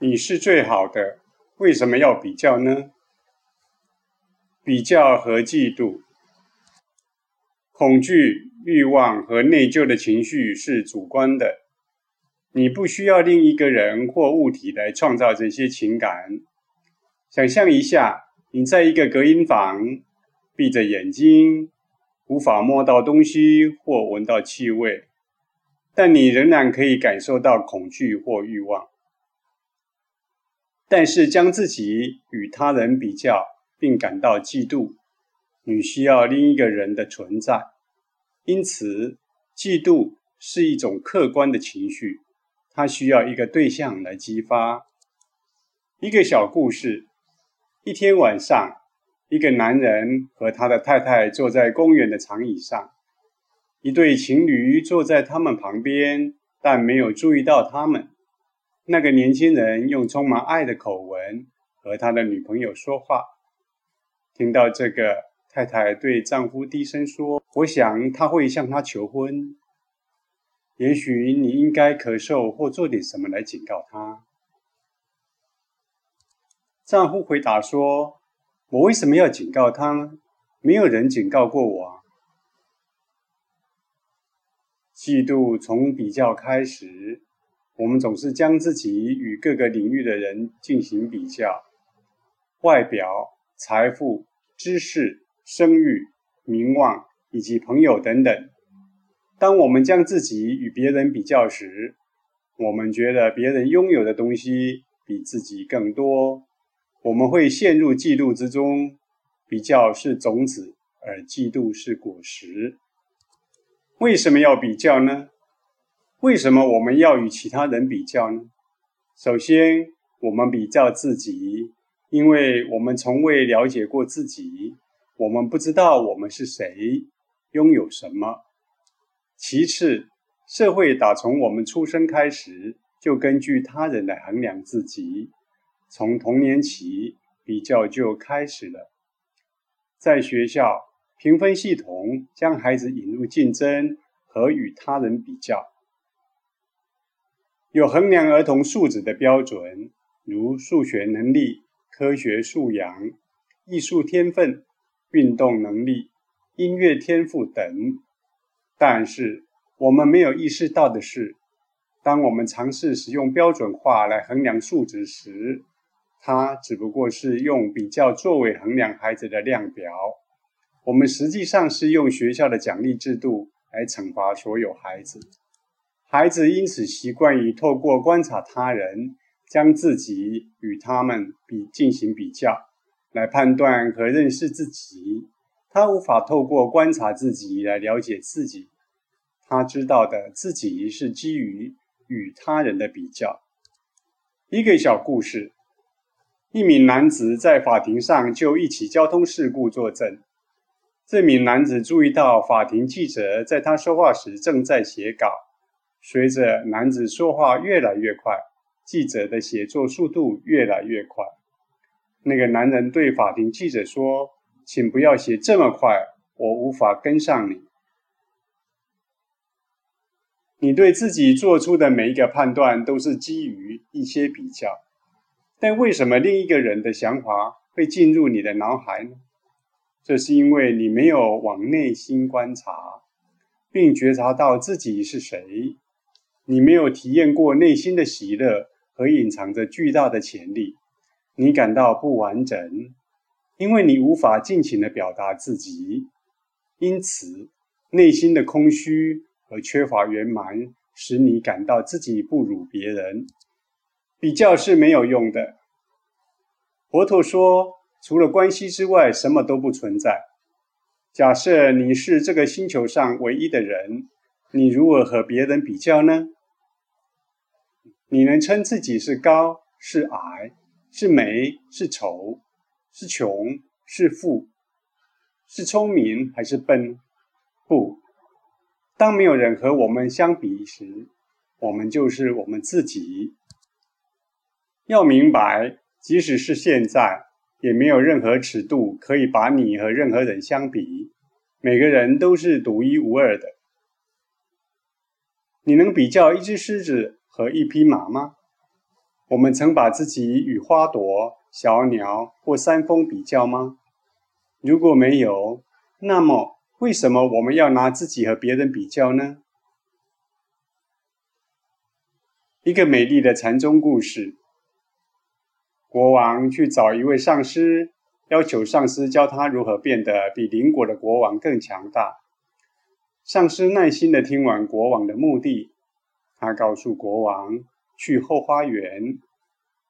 你是最好的，为什么要比较呢？比较和嫉妒、恐惧、欲望和内疚的情绪是主观的。你不需要另一个人或物体来创造这些情感。想象一下，你在一个隔音房，闭着眼睛，无法摸到东西或闻到气味，但你仍然可以感受到恐惧或欲望。但是将自己与他人比较，并感到嫉妒，你需要另一个人的存在。因此，嫉妒是一种客观的情绪，它需要一个对象来激发。一个小故事：一天晚上，一个男人和他的太太坐在公园的长椅上，一对情侣坐在他们旁边，但没有注意到他们。那个年轻人用充满爱的口吻和他的女朋友说话。听到这个，太太对丈夫低声说：“我想他会向他求婚。也许你应该咳嗽或做点什么来警告他。”丈夫回答说：“我为什么要警告他呢？没有人警告过我。”嫉妒从比较开始。我们总是将自己与各个领域的人进行比较，外表、财富、知识、声誉、名望以及朋友等等。当我们将自己与别人比较时，我们觉得别人拥有的东西比自己更多，我们会陷入嫉妒之中。比较是种子，而嫉妒是果实。为什么要比较呢？为什么我们要与其他人比较呢？首先，我们比较自己，因为我们从未了解过自己，我们不知道我们是谁，拥有什么。其次，社会打从我们出生开始就根据他人来衡量自己，从童年起比较就开始了。在学校，评分系统将孩子引入竞争和与他人比较。有衡量儿童素质的标准，如数学能力、科学素养、艺术天分、运动能力、音乐天赋等。但是，我们没有意识到的是，当我们尝试使用标准化来衡量素质时，它只不过是用比较作为衡量孩子的量表。我们实际上是用学校的奖励制度来惩罚所有孩子。孩子因此习惯于透过观察他人，将自己与他们比进行比较，来判断和认识自己。他无法透过观察自己来了解自己。他知道的自己是基于与他人的比较。一个小故事：一名男子在法庭上就一起交通事故作证。这名男子注意到法庭记者在他说话时正在写稿。随着男子说话越来越快，记者的写作速度越来越快。那个男人对法庭记者说：“请不要写这么快，我无法跟上你。”你对自己做出的每一个判断都是基于一些比较，但为什么另一个人的想法会进入你的脑海呢？这是因为你没有往内心观察，并觉察到自己是谁。你没有体验过内心的喜乐和隐藏着巨大的潜力，你感到不完整，因为你无法尽情的表达自己，因此内心的空虚和缺乏圆满使你感到自己不如别人。比较是没有用的。佛陀说，除了关系之外，什么都不存在。假设你是这个星球上唯一的人，你如何和别人比较呢？你能称自己是高是矮，是美是丑，是穷是富，是聪明还是笨？不，当没有人和我们相比时，我们就是我们自己。要明白，即使是现在，也没有任何尺度可以把你和任何人相比。每个人都是独一无二的。你能比较一只狮子？和一匹马吗？我们曾把自己与花朵、小鸟或山峰比较吗？如果没有，那么为什么我们要拿自己和别人比较呢？一个美丽的禅宗故事：国王去找一位上师，要求上师教他如何变得比邻国的国王更强大。上师耐心的听完国王的目的，他告诉国王。去后花园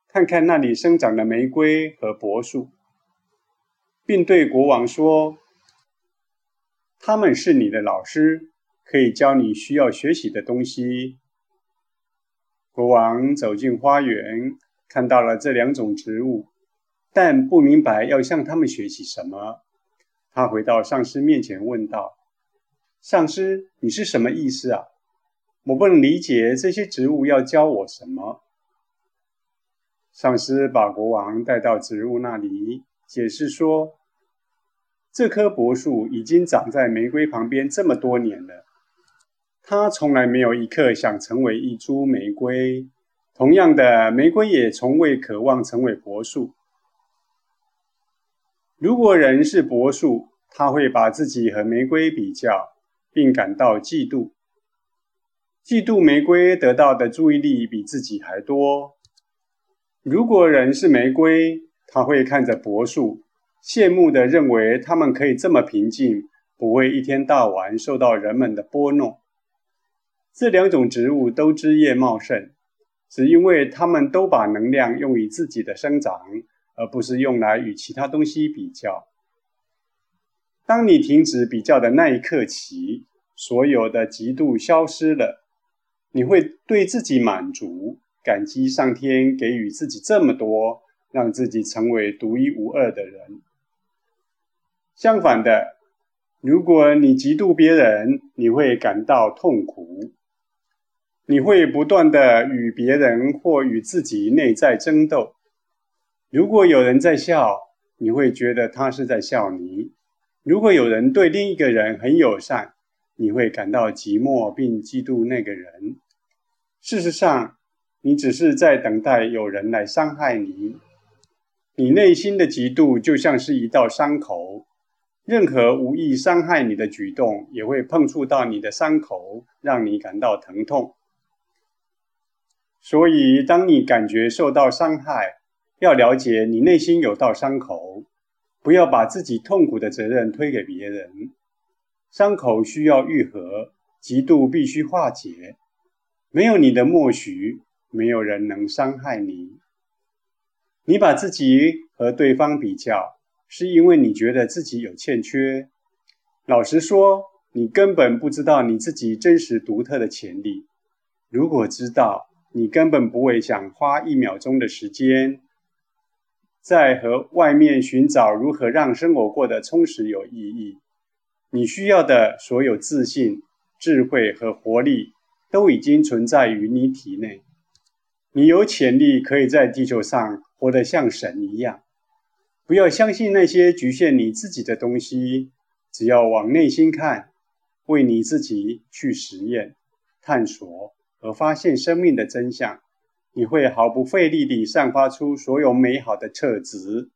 看看那里生长的玫瑰和柏树，并对国王说：“他们是你的老师，可以教你需要学习的东西。”国王走进花园，看到了这两种植物，但不明白要向他们学习什么。他回到上师面前问道：“上师，你是什么意思啊？”我不能理解这些植物要教我什么。上师把国王带到植物那里，解释说：“这棵柏树已经长在玫瑰旁边这么多年了，它从来没有一刻想成为一株玫瑰。同样的，玫瑰也从未渴望成为柏树。如果人是柏树，他会把自己和玫瑰比较，并感到嫉妒。”嫉妒玫瑰得到的注意力比自己还多。如果人是玫瑰，他会看着柏树，羡慕地认为它们可以这么平静，不会一天到晚受到人们的拨弄。这两种植物都枝叶茂盛，只因为它们都把能量用于自己的生长，而不是用来与其他东西比较。当你停止比较的那一刻起，所有的嫉妒消失了。你会对自己满足，感激上天给予自己这么多，让自己成为独一无二的人。相反的，如果你嫉妒别人，你会感到痛苦，你会不断的与别人或与自己内在争斗。如果有人在笑，你会觉得他是在笑你；如果有人对另一个人很友善，你会感到寂寞并嫉妒那个人。事实上，你只是在等待有人来伤害你。你内心的嫉妒就像是一道伤口，任何无意伤害你的举动也会碰触到你的伤口，让你感到疼痛。所以，当你感觉受到伤害，要了解你内心有道伤口，不要把自己痛苦的责任推给别人。伤口需要愈合，嫉妒必须化解。没有你的默许，没有人能伤害你。你把自己和对方比较，是因为你觉得自己有欠缺。老实说，你根本不知道你自己真实独特的潜力。如果知道，你根本不会想花一秒钟的时间，在和外面寻找如何让生活过得充实有意义。你需要的所有自信、智慧和活力，都已经存在于你体内。你有潜力可以在地球上活得像神一样。不要相信那些局限你自己的东西，只要往内心看，为你自己去实验、探索和发现生命的真相，你会毫不费力地散发出所有美好的特质。